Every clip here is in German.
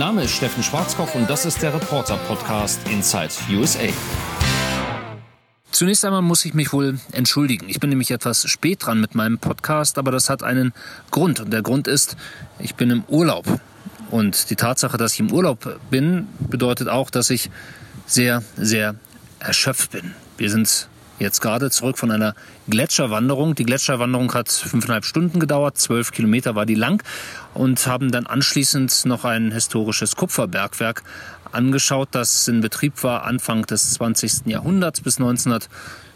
Name ist Steffen Schwarzkopf und das ist der Reporter-Podcast Inside USA. Zunächst einmal muss ich mich wohl entschuldigen. Ich bin nämlich etwas spät dran mit meinem Podcast, aber das hat einen Grund. Und der Grund ist, ich bin im Urlaub. Und die Tatsache, dass ich im Urlaub bin, bedeutet auch, dass ich sehr, sehr erschöpft bin. Wir sind jetzt gerade zurück von einer Gletscherwanderung. Die Gletscherwanderung hat fünfeinhalb Stunden gedauert, zwölf Kilometer war die lang und haben dann anschließend noch ein historisches Kupferbergwerk angeschaut, das in Betrieb war Anfang des 20. Jahrhunderts bis 1900.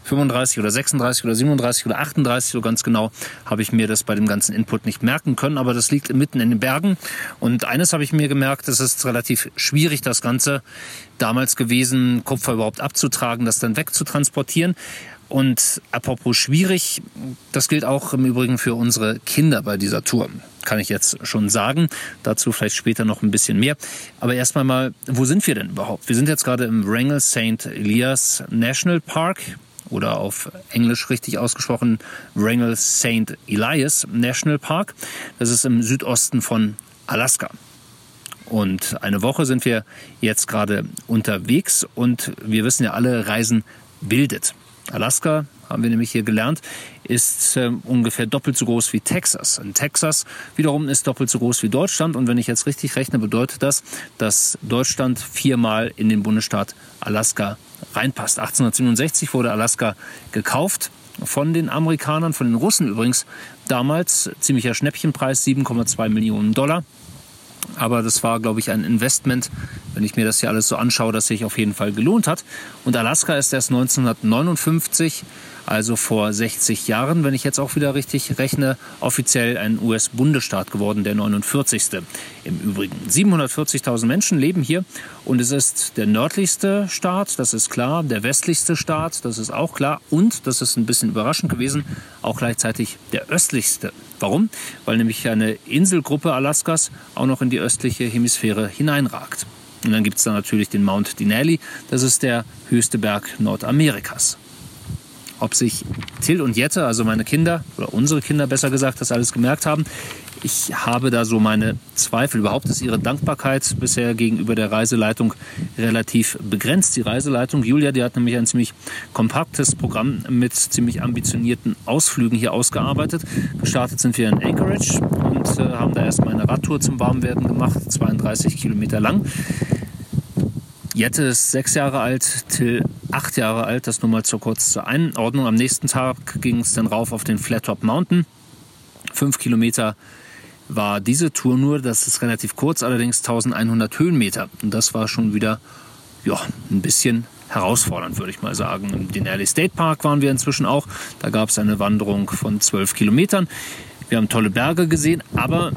35 oder 36 oder 37 oder 38, so ganz genau habe ich mir das bei dem ganzen Input nicht merken können, aber das liegt mitten in den Bergen. Und eines habe ich mir gemerkt, es ist relativ schwierig, das Ganze damals gewesen, Kupfer überhaupt abzutragen, das dann wegzutransportieren. Und apropos schwierig, das gilt auch im Übrigen für unsere Kinder bei dieser Tour. Kann ich jetzt schon sagen. Dazu vielleicht später noch ein bisschen mehr. Aber erstmal mal, wo sind wir denn überhaupt? Wir sind jetzt gerade im Wrangell St. Elias National Park oder auf Englisch richtig ausgesprochen Wrangell St. Elias National Park. Das ist im Südosten von Alaska. Und eine Woche sind wir jetzt gerade unterwegs und wir wissen ja alle, Reisen bildet. Alaska, haben wir nämlich hier gelernt, ist äh, ungefähr doppelt so groß wie Texas. Und Texas wiederum ist doppelt so groß wie Deutschland. Und wenn ich jetzt richtig rechne, bedeutet das, dass Deutschland viermal in den Bundesstaat Alaska reinpasst. 1867 wurde Alaska gekauft von den Amerikanern, von den Russen übrigens. Damals ziemlicher Schnäppchenpreis, 7,2 Millionen Dollar. Aber das war, glaube ich, ein Investment, wenn ich mir das hier alles so anschaue, das sich auf jeden Fall gelohnt hat. Und Alaska ist erst 1959 also vor 60 Jahren, wenn ich jetzt auch wieder richtig rechne, offiziell ein US-Bundesstaat geworden, der 49. Im Übrigen. 740.000 Menschen leben hier und es ist der nördlichste Staat, das ist klar, der westlichste Staat, das ist auch klar und, das ist ein bisschen überraschend gewesen, auch gleichzeitig der östlichste. Warum? Weil nämlich eine Inselgruppe Alaskas auch noch in die östliche Hemisphäre hineinragt. Und dann gibt es da natürlich den Mount Denali, das ist der höchste Berg Nordamerikas ob sich Till und Jette, also meine Kinder oder unsere Kinder besser gesagt, das alles gemerkt haben. Ich habe da so meine Zweifel. Überhaupt ist ihre Dankbarkeit bisher gegenüber der Reiseleitung relativ begrenzt. Die Reiseleitung, Julia, die hat nämlich ein ziemlich kompaktes Programm mit ziemlich ambitionierten Ausflügen hier ausgearbeitet. Gestartet sind wir in Anchorage und äh, haben da erstmal eine Radtour zum Warmwerden gemacht, 32 Kilometer lang. Jette ist sechs Jahre alt, Till acht Jahre alt. Das nur mal zur kurz zur Einordnung. Am nächsten Tag ging es dann rauf auf den Flattop Mountain. Fünf Kilometer war diese Tour nur. Das ist relativ kurz, allerdings 1100 Höhenmeter. Und das war schon wieder ja, ein bisschen herausfordernd, würde ich mal sagen. Im Denali State Park waren wir inzwischen auch. Da gab es eine Wanderung von zwölf Kilometern. Wir haben tolle Berge gesehen, aber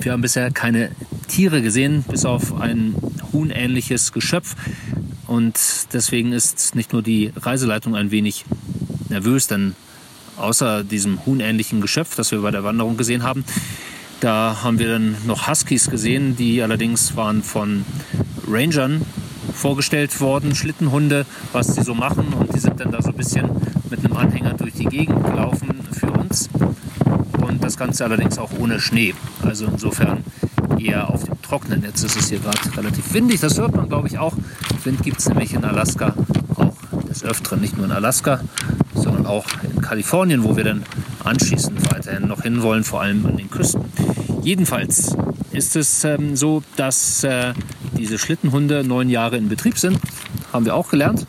wir haben bisher keine Tiere gesehen, bis auf ein huhnähnliches Geschöpf. Und deswegen ist nicht nur die Reiseleitung ein wenig nervös, denn außer diesem huhnähnlichen Geschöpf, das wir bei der Wanderung gesehen haben, da haben wir dann noch Huskies gesehen, die allerdings waren von Rangern vorgestellt worden, Schlittenhunde, was sie so machen. Und die sind dann da so ein bisschen mit einem Anhänger durch die Gegend gelaufen für uns. Und das Ganze allerdings auch ohne Schnee. Also insofern eher auf dem Trocknen. Jetzt ist es hier gerade relativ windig, das hört man glaube ich auch. Wind gibt es nämlich in Alaska auch des Öfteren, nicht nur in Alaska, sondern auch in Kalifornien, wo wir dann anschließend weiterhin noch hinwollen, vor allem an den Küsten. Jedenfalls ist es ähm, so, dass äh, diese Schlittenhunde neun Jahre in Betrieb sind, haben wir auch gelernt,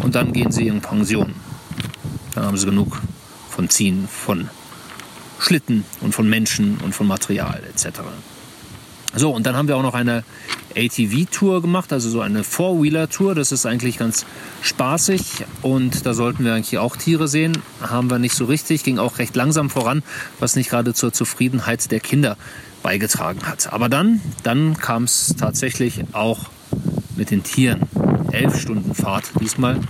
und dann gehen sie in Pension. Dann haben sie genug von Ziehen, von Schlitten und von Menschen und von Material etc. So, und dann haben wir auch noch eine ATV-Tour gemacht, also so eine Four-Wheeler-Tour. Das ist eigentlich ganz spaßig und da sollten wir eigentlich auch Tiere sehen. Haben wir nicht so richtig, ging auch recht langsam voran, was nicht gerade zur Zufriedenheit der Kinder beigetragen hat. Aber dann, dann kam es tatsächlich auch mit den Tieren. Elf Stunden Fahrt diesmal,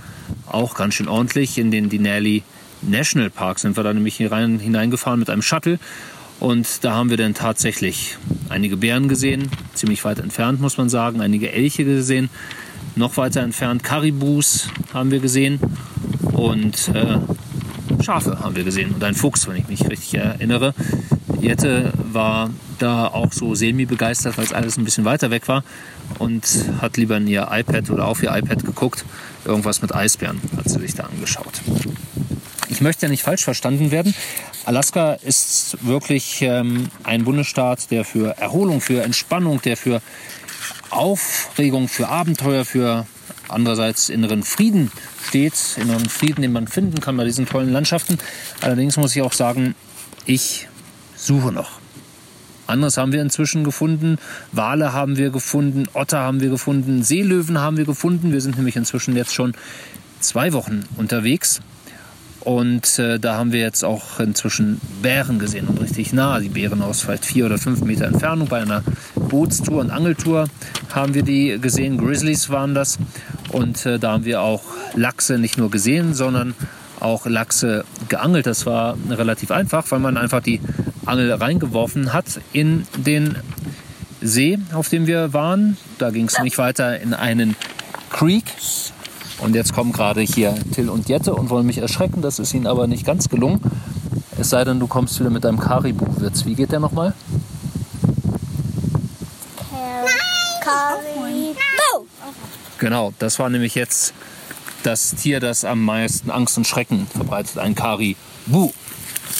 auch ganz schön ordentlich. In den Denali National Park sind wir da nämlich hier rein, hineingefahren mit einem Shuttle und da haben wir dann tatsächlich einige Bären gesehen, ziemlich weit entfernt muss man sagen, einige Elche gesehen, noch weiter entfernt Karibus haben wir gesehen und äh, Schafe haben wir gesehen und ein Fuchs, wenn ich mich richtig erinnere. Jette war da auch so semi-begeistert, weil es alles ein bisschen weiter weg war und hat lieber in ihr iPad oder auf ihr iPad geguckt. Irgendwas mit Eisbären hat sie sich da angeschaut. Ich möchte ja nicht falsch verstanden werden. Alaska ist wirklich ähm, ein Bundesstaat, der für Erholung, für Entspannung, der für Aufregung, für Abenteuer, für andererseits inneren Frieden steht, inneren Frieden, den man finden kann bei diesen tollen Landschaften. Allerdings muss ich auch sagen, ich suche noch. Anderes haben wir inzwischen gefunden. Wale haben wir gefunden, Otter haben wir gefunden, Seelöwen haben wir gefunden. Wir sind nämlich inzwischen jetzt schon zwei Wochen unterwegs. Und äh, da haben wir jetzt auch inzwischen Bären gesehen und richtig nah. Die Bären aus vielleicht vier oder fünf Meter Entfernung bei einer Bootstour und Angeltour haben wir die gesehen. Grizzlies waren das. Und äh, da haben wir auch Lachse nicht nur gesehen, sondern auch Lachse geangelt. Das war relativ einfach, weil man einfach die Angel reingeworfen hat in den See, auf dem wir waren. Da ging es nicht weiter in einen Creek. Und jetzt kommen gerade hier Till und Jette und wollen mich erschrecken. Das ist ihnen aber nicht ganz gelungen. Es sei denn, du kommst wieder mit deinem Karibu-Witz. Wie geht der nochmal? Karibu. Genau, das war nämlich jetzt das Tier, das am meisten Angst und Schrecken verbreitet. Ein Karibu.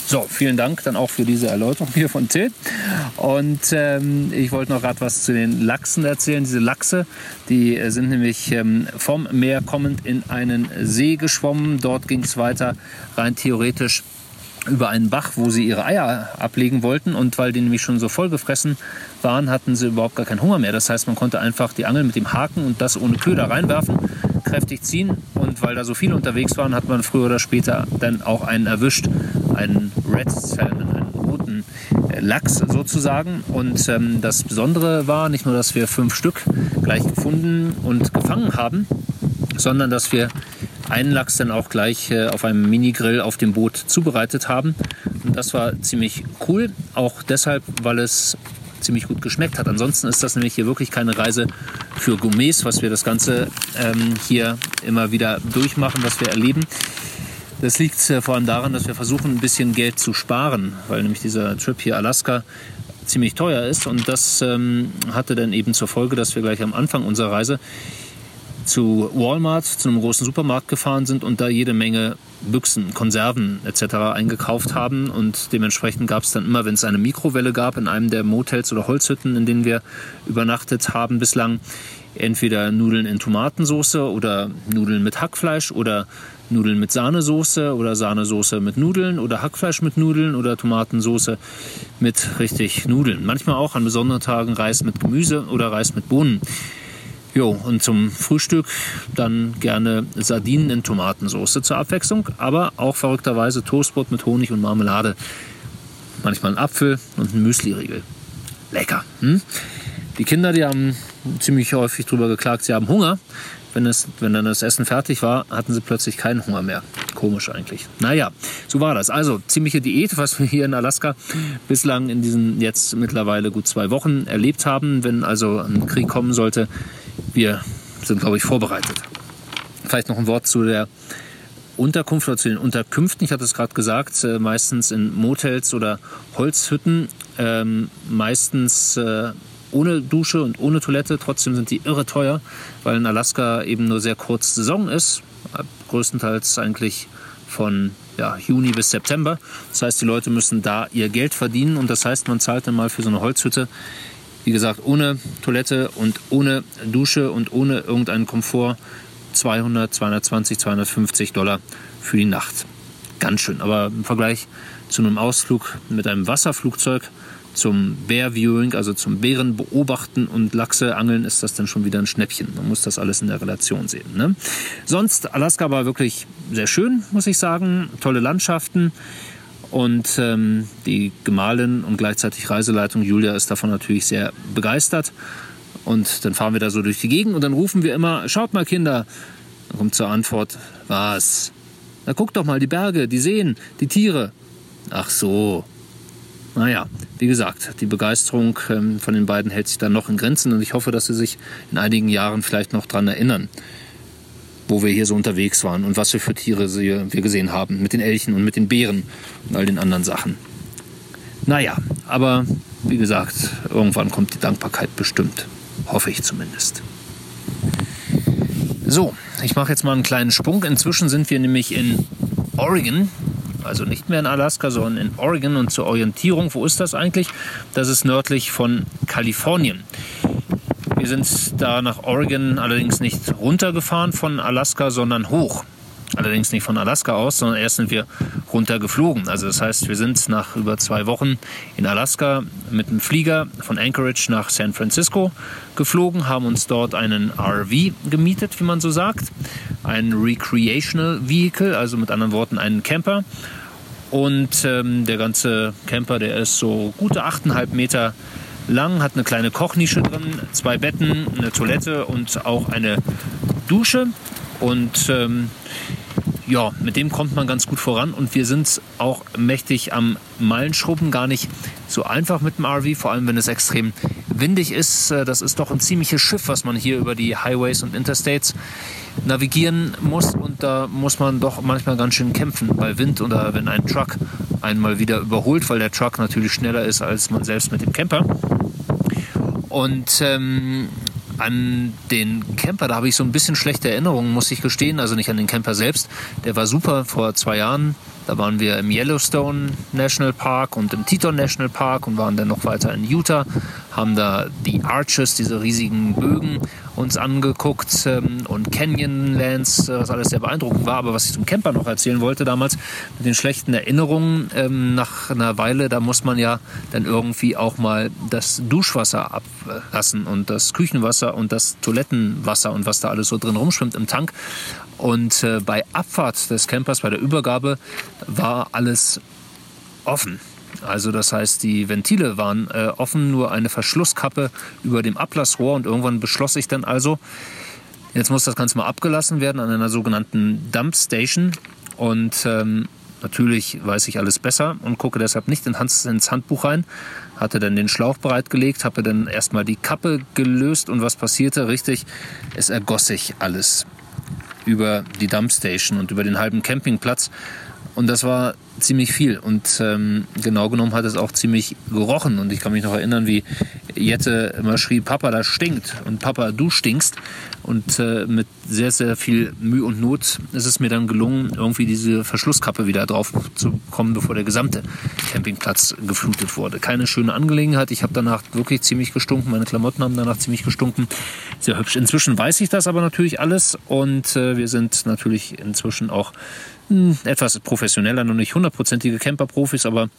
So, vielen Dank dann auch für diese Erläuterung hier von Till. Und ähm, ich wollte noch gerade was zu den Lachsen erzählen. Diese Lachse, die sind nämlich ähm, vom Meer kommend in einen See geschwommen. Dort ging es weiter rein theoretisch über einen Bach, wo sie ihre Eier ablegen wollten. Und weil die nämlich schon so vollgefressen waren, hatten sie überhaupt gar keinen Hunger mehr. Das heißt, man konnte einfach die Angel mit dem Haken und das ohne Köder reinwerfen, kräftig ziehen. Und weil da so viele unterwegs waren, hat man früher oder später dann auch einen erwischt einen Red Salmon, einen roten äh, Lachs sozusagen. Und ähm, das Besondere war nicht nur, dass wir fünf Stück gleich gefunden und gefangen haben, sondern dass wir einen Lachs dann auch gleich äh, auf einem Minigrill auf dem Boot zubereitet haben. Und das war ziemlich cool, auch deshalb, weil es ziemlich gut geschmeckt hat. Ansonsten ist das nämlich hier wirklich keine Reise für Gourmets, was wir das Ganze ähm, hier immer wieder durchmachen, was wir erleben. Das liegt äh, vor allem daran, dass wir versuchen, ein bisschen Geld zu sparen, weil nämlich dieser Trip hier Alaska ziemlich teuer ist. Und das ähm, hatte dann eben zur Folge, dass wir gleich am Anfang unserer Reise zu Walmart, zu einem großen Supermarkt gefahren sind und da jede Menge Büchsen, Konserven etc. eingekauft haben. Und dementsprechend gab es dann immer, wenn es eine Mikrowelle gab, in einem der Motels oder Holzhütten, in denen wir übernachtet haben bislang, entweder Nudeln in Tomatensauce oder Nudeln mit Hackfleisch oder Nudeln mit Sahnesoße oder Sahnesoße mit Nudeln oder Hackfleisch mit Nudeln oder Tomatensoße mit richtig Nudeln. Manchmal auch an besonderen Tagen Reis mit Gemüse oder Reis mit Bohnen. Jo, und zum Frühstück dann gerne Sardinen in Tomatensoße zur Abwechslung, aber auch verrückterweise Toastbrot mit Honig und Marmelade. Manchmal ein Apfel und ein Müsli-Riegel. Lecker. Hm? Die Kinder, die haben ziemlich häufig darüber geklagt, sie haben Hunger wenn, es, wenn dann das Essen fertig war, hatten sie plötzlich keinen Hunger mehr. Komisch eigentlich. Naja, so war das. Also ziemliche Diät, was wir hier in Alaska bislang in diesen jetzt mittlerweile gut zwei Wochen erlebt haben. Wenn also ein Krieg kommen sollte, wir sind, glaube ich, vorbereitet. Vielleicht noch ein Wort zu der Unterkunft oder zu den Unterkünften. Ich hatte es gerade gesagt, äh, meistens in Motels oder Holzhütten, ähm, meistens äh, ohne Dusche und ohne Toilette. Trotzdem sind die irre teuer, weil in Alaska eben nur sehr kurz Saison ist. Größtenteils eigentlich von ja, Juni bis September. Das heißt, die Leute müssen da ihr Geld verdienen und das heißt, man zahlt dann mal für so eine Holzhütte, wie gesagt, ohne Toilette und ohne Dusche und ohne irgendeinen Komfort 200, 220, 250 Dollar für die Nacht. Ganz schön, aber im Vergleich zu einem Ausflug mit einem Wasserflugzeug zum Bear Viewing, also zum Bären beobachten und Lachse angeln, ist das dann schon wieder ein Schnäppchen. Man muss das alles in der Relation sehen. Ne? Sonst, Alaska war wirklich sehr schön, muss ich sagen. Tolle Landschaften. Und ähm, die Gemahlin und gleichzeitig Reiseleitung Julia ist davon natürlich sehr begeistert. Und dann fahren wir da so durch die Gegend und dann rufen wir immer, schaut mal Kinder. Dann kommt zur Antwort, was? Na guckt doch mal, die Berge, die Seen, die Tiere. Ach so, naja, wie gesagt, die Begeisterung ähm, von den beiden hält sich dann noch in Grenzen und ich hoffe, dass sie sich in einigen Jahren vielleicht noch daran erinnern, wo wir hier so unterwegs waren und was wir für Tiere wir gesehen haben, mit den Elchen und mit den Bären und all den anderen Sachen. Naja, Aber wie gesagt, irgendwann kommt die Dankbarkeit bestimmt. Hoffe ich zumindest. So, ich mache jetzt mal einen kleinen Sprung. Inzwischen sind wir nämlich in Oregon. Also nicht mehr in Alaska, sondern in Oregon. Und zur Orientierung, wo ist das eigentlich? Das ist nördlich von Kalifornien. Wir sind da nach Oregon allerdings nicht runtergefahren von Alaska, sondern hoch. Allerdings nicht von Alaska aus, sondern erst sind wir runtergeflogen. Also das heißt, wir sind nach über zwei Wochen in Alaska mit einem Flieger von Anchorage nach San Francisco geflogen, haben uns dort einen RV gemietet, wie man so sagt. Ein Recreational Vehicle, also mit anderen Worten einen Camper. Und ähm, der ganze Camper, der ist so gute 8,5 Meter lang, hat eine kleine Kochnische drin, zwei Betten, eine Toilette und auch eine Dusche. Und ähm, ja, mit dem kommt man ganz gut voran und wir sind auch mächtig am Meilenschrubben. Gar nicht so einfach mit dem RV, vor allem wenn es extrem windig ist. Äh, das ist doch ein ziemliches Schiff, was man hier über die Highways und Interstates navigieren muss und da muss man doch manchmal ganz schön kämpfen bei Wind oder wenn ein Truck einmal wieder überholt, weil der Truck natürlich schneller ist als man selbst mit dem Camper. Und ähm, an den Camper, da habe ich so ein bisschen schlechte Erinnerungen, muss ich gestehen. Also nicht an den Camper selbst. Der war super vor zwei Jahren. Da waren wir im Yellowstone National Park und im Teton National Park und waren dann noch weiter in Utah, haben da die Arches, diese riesigen Bögen uns angeguckt ähm, und Canyonlands, äh, was alles sehr beeindruckend war. Aber was ich zum Camper noch erzählen wollte damals, mit den schlechten Erinnerungen, ähm, nach einer Weile, da muss man ja dann irgendwie auch mal das Duschwasser ablassen und das Küchenwasser und das Toilettenwasser und was da alles so drin rumschwimmt im Tank. Und äh, bei Abfahrt des Campers, bei der Übergabe, war alles offen. Also das heißt, die Ventile waren äh, offen, nur eine Verschlusskappe über dem Ablassrohr. Und irgendwann beschloss ich dann also, jetzt muss das Ganze mal abgelassen werden an einer sogenannten Dump Station. Und ähm, natürlich weiß ich alles besser und gucke deshalb nicht ins Handbuch rein. Hatte dann den Schlauch bereitgelegt, habe dann erstmal die Kappe gelöst und was passierte? Richtig, es ergoss sich alles über die Dumpstation und über den halben Campingplatz. Und das war ziemlich viel. Und ähm, genau genommen hat es auch ziemlich gerochen. Und ich kann mich noch erinnern, wie Jette immer schrie, Papa, das stinkt. Und Papa, du stinkst. Und äh, mit sehr, sehr viel Mühe und Not ist es mir dann gelungen, irgendwie diese Verschlusskappe wieder drauf zu kommen, bevor der gesamte Campingplatz geflutet wurde. Keine schöne Angelegenheit. Ich habe danach wirklich ziemlich gestunken. Meine Klamotten haben danach ziemlich gestunken. Sehr hübsch. Inzwischen weiß ich das aber natürlich alles. Und äh, wir sind natürlich inzwischen auch hm, etwas professioneller, noch nicht hundertprozentige Camper-Profis, aber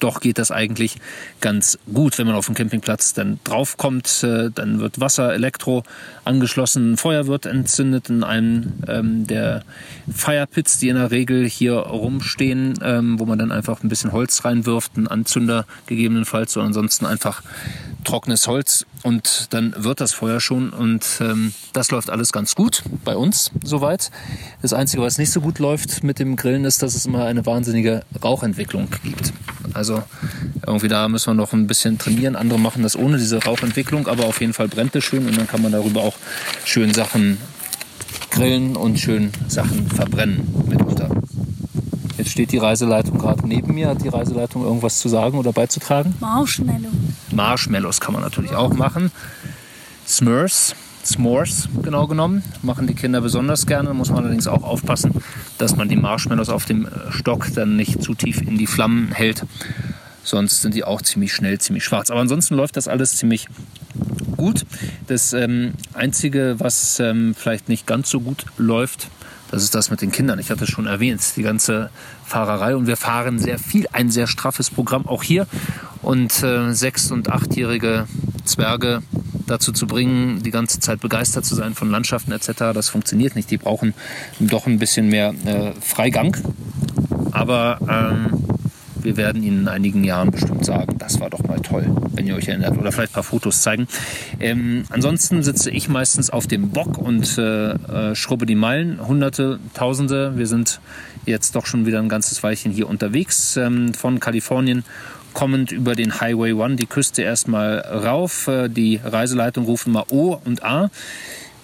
doch geht das eigentlich ganz gut, wenn man auf dem Campingplatz dann draufkommt. Äh, dann wird Wasser, Elektro angeschlossen, Feuer wird entzündet in einem ähm, der Firepits, die in der Regel hier rumstehen, ähm, wo man dann einfach ein bisschen Holz reinwirft, einen Anzünder gegebenenfalls oder ansonsten einfach trockenes Holz und dann wird das Feuer schon und ähm, das läuft alles ganz gut bei uns soweit. Das Einzige, was nicht so gut läuft mit dem Grillen, ist, dass es immer eine wahnsinnige Rauchentwicklung gibt. Also irgendwie da müssen wir noch ein bisschen trainieren. Andere machen das ohne diese Rauchentwicklung, aber auf jeden Fall brennt es schön und dann kann man darüber auch schön Sachen grillen und schön Sachen verbrennen mitunter. Jetzt steht die Reiseleitung gerade neben mir. Hat die Reiseleitung irgendwas zu sagen oder beizutragen? Marshmallow. Marshmallows kann man natürlich auch machen. Smurfs, S'mores genau genommen, machen die Kinder besonders gerne. Da muss man allerdings auch aufpassen, dass man die Marshmallows auf dem Stock dann nicht zu tief in die Flammen hält. Sonst sind die auch ziemlich schnell, ziemlich schwarz. Aber ansonsten läuft das alles ziemlich gut. Das ähm, Einzige, was ähm, vielleicht nicht ganz so gut läuft, das ist das mit den Kindern. Ich hatte es schon erwähnt, die ganze Fahrerei. Und wir fahren sehr viel, ein sehr straffes Programm auch hier. Und äh, sechs- und achtjährige Zwerge dazu zu bringen, die ganze Zeit begeistert zu sein von Landschaften etc., das funktioniert nicht. Die brauchen doch ein bisschen mehr äh, Freigang. Aber ähm, wir werden Ihnen in einigen Jahren bestimmt sagen, das war doch mal toll, wenn ihr euch erinnert. Oder vielleicht ein paar Fotos zeigen. Ähm, ansonsten sitze ich meistens auf dem Bock und äh, äh, schrubbe die Meilen. Hunderte, Tausende. Wir sind jetzt doch schon wieder ein ganzes Weilchen hier unterwegs. Ähm, von Kalifornien kommend über den Highway One die Küste erstmal rauf. Äh, die Reiseleitung rufen mal O und A.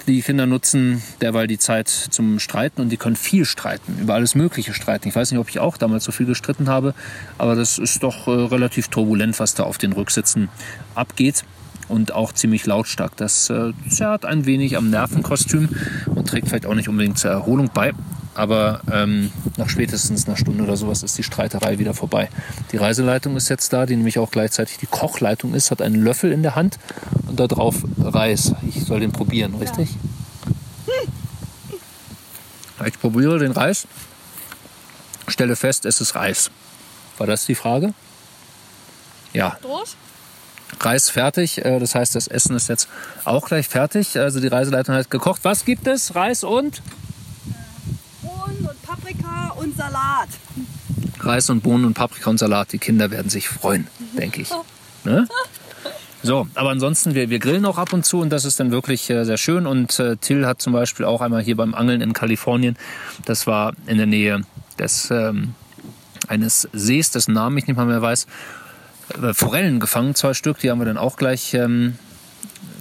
Die Kinder nutzen derweil die Zeit zum Streiten und die können viel streiten, über alles Mögliche streiten. Ich weiß nicht, ob ich auch damals so viel gestritten habe, aber das ist doch äh, relativ turbulent, was da auf den Rücksitzen abgeht und auch ziemlich lautstark. Das äh, zerrt ein wenig am Nervenkostüm und trägt vielleicht auch nicht unbedingt zur Erholung bei. Aber ähm, nach spätestens einer Stunde oder sowas ist die Streiterei wieder vorbei. Die Reiseleitung ist jetzt da, die nämlich auch gleichzeitig die Kochleitung ist, hat einen Löffel in der Hand und da drauf Reis. Ich soll den probieren, richtig? Ja. Ich probiere den Reis, stelle fest, es ist Reis. War das die Frage? Ja. Durch? Reis fertig. Äh, das heißt, das Essen ist jetzt auch gleich fertig. Also die Reiseleitung hat gekocht. Was gibt es? Reis und? Und Salat. Reis und Bohnen und Paprika und Salat. Die Kinder werden sich freuen, denke ich. Ne? So, aber ansonsten, wir, wir grillen auch ab und zu und das ist dann wirklich äh, sehr schön. Und äh, Till hat zum Beispiel auch einmal hier beim Angeln in Kalifornien, das war in der Nähe des, ähm, eines Sees, dessen Namen ich nicht mal mehr weiß, äh, Forellen gefangen, zwei Stück, die haben wir dann auch gleich ähm,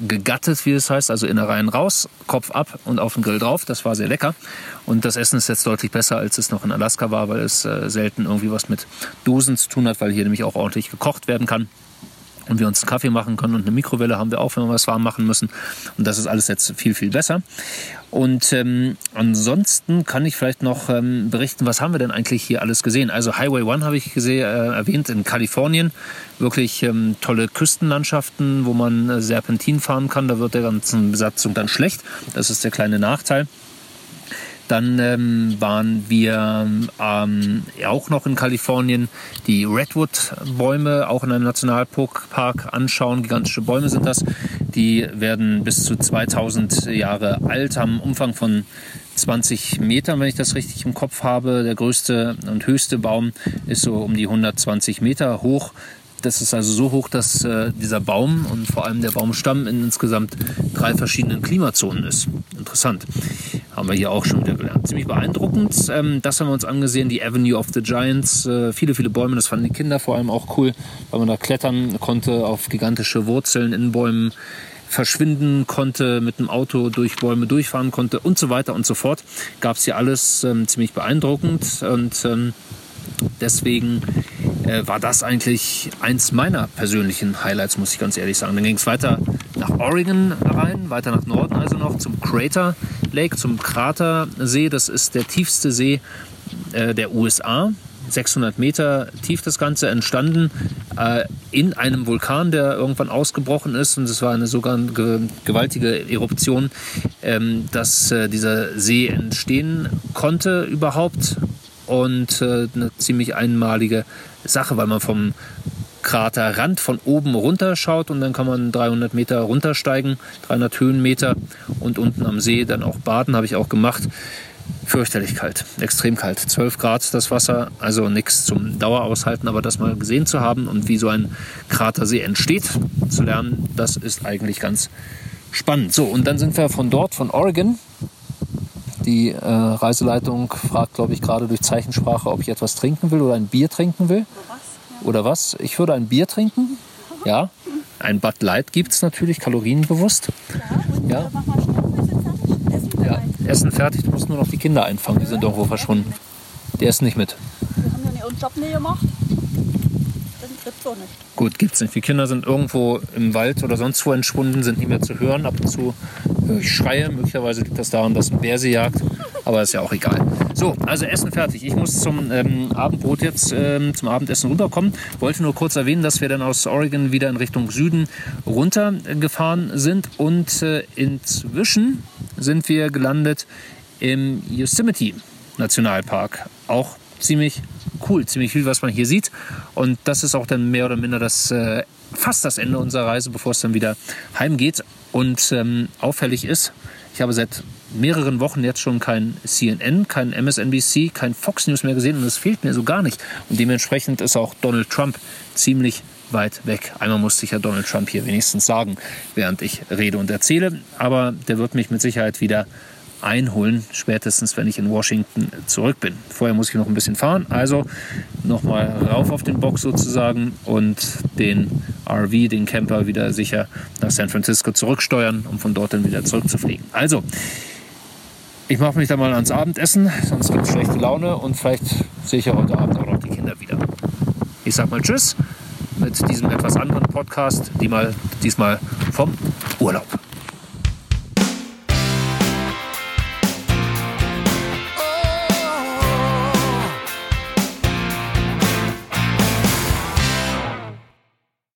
gegattet, wie es heißt, also Innereien raus, Kopf ab und auf den Grill drauf. Das war sehr lecker. Und das Essen ist jetzt deutlich besser, als es noch in Alaska war, weil es äh, selten irgendwie was mit Dosen zu tun hat, weil hier nämlich auch ordentlich gekocht werden kann und wir uns einen Kaffee machen können und eine Mikrowelle haben wir auch, wenn wir was warm machen müssen. Und das ist alles jetzt viel, viel besser. Und ähm, ansonsten kann ich vielleicht noch ähm, berichten, was haben wir denn eigentlich hier alles gesehen? Also Highway One habe ich gesehen, äh, erwähnt in Kalifornien. Wirklich ähm, tolle Küstenlandschaften, wo man äh, Serpentin fahren kann. Da wird der ganzen Besatzung dann schlecht. Das ist der kleine Nachteil. Dann ähm, waren wir ähm, auch noch in Kalifornien die Redwood-Bäume, auch in einem Nationalpark anschauen. Gigantische Bäume sind das. Die werden bis zu 2000 Jahre alt, haben einen Umfang von 20 Metern, wenn ich das richtig im Kopf habe. Der größte und höchste Baum ist so um die 120 Meter hoch. Das ist also so hoch, dass äh, dieser Baum und vor allem der Baumstamm in insgesamt drei verschiedenen Klimazonen ist. Interessant. Haben wir hier auch schon wieder gelernt. Ziemlich beeindruckend. Ähm, das haben wir uns angesehen, die Avenue of the Giants. Äh, viele, viele Bäume, das fanden die Kinder vor allem auch cool, weil man da klettern konnte auf gigantische Wurzeln in Bäumen verschwinden konnte, mit dem Auto durch Bäume durchfahren konnte und so weiter und so fort. Gab es hier alles ähm, ziemlich beeindruckend und ähm, deswegen äh, war das eigentlich eins meiner persönlichen Highlights, muss ich ganz ehrlich sagen. Dann ging es weiter nach Oregon rein, weiter nach Norden also noch zum Crater Lake, zum Kratersee. Das ist der tiefste See äh, der USA. 600 Meter tief das Ganze entstanden äh, in einem Vulkan, der irgendwann ausgebrochen ist. Und es war eine sogar ge gewaltige Eruption, ähm, dass äh, dieser See entstehen konnte überhaupt und äh, eine ziemlich einmalige Sache, weil man vom Kraterrand von oben runter schaut und dann kann man 300 Meter runtersteigen, 300 Höhenmeter und unten am See dann auch baden, habe ich auch gemacht. Fürchterlich kalt, extrem kalt. 12 Grad das Wasser, also nichts zum Daueraushalten, aber das mal gesehen zu haben und wie so ein Kratersee entsteht, zu lernen, das ist eigentlich ganz spannend. So, und dann sind wir von dort, von Oregon, die äh, Reiseleitung fragt, glaube ich, gerade durch Zeichensprache, ob ich etwas trinken will oder ein Bier trinken will. Oder was? Ich würde ein Bier trinken. Ja. Ein Bud Light gibt es natürlich, kalorienbewusst. Ja, ja. Essen fertig. Ja, Essen fertig, du musst nur noch die Kinder einfangen, die sind irgendwo verschwunden. Die essen nicht mit. Wir haben ja ihren Job nicht gemacht. Das gibt's so nicht. Gut, gibt's nicht. Die Kinder sind irgendwo im Wald oder sonst wo entschwunden, sind nicht mehr zu hören. Ab und zu höre ich Schreie. Möglicherweise liegt das daran, dass ein Bär sie jagt. Aber ist ja auch egal. So, also Essen fertig. Ich muss zum ähm, Abendbrot jetzt, ähm, zum Abendessen runterkommen. Wollte nur kurz erwähnen, dass wir dann aus Oregon wieder in Richtung Süden runtergefahren sind. Und äh, inzwischen sind wir gelandet im Yosemite Nationalpark. Auch ziemlich cool, ziemlich viel, was man hier sieht. Und das ist auch dann mehr oder minder das äh, fast das Ende unserer Reise, bevor es dann wieder heimgeht. Und ähm, auffällig ist, ich habe seit mehreren Wochen jetzt schon kein CNN, kein MSNBC, kein Fox News mehr gesehen und es fehlt mir so gar nicht. Und dementsprechend ist auch Donald Trump ziemlich weit weg. Einmal musste ich ja Donald Trump hier wenigstens sagen, während ich rede und erzähle. Aber der wird mich mit Sicherheit wieder einholen, spätestens wenn ich in Washington zurück bin. Vorher muss ich noch ein bisschen fahren, also nochmal rauf auf den Bock sozusagen und den RV, den Camper wieder sicher nach San Francisco zurücksteuern, um von dort dann wieder zurückzufliegen. Also, ich mache mich da mal ans Abendessen, sonst gibt es schlechte Laune und vielleicht sehe ich ja heute Abend auch noch die Kinder wieder. Ich sag mal Tschüss mit diesem etwas anderen Podcast, die mal, diesmal vom Urlaub.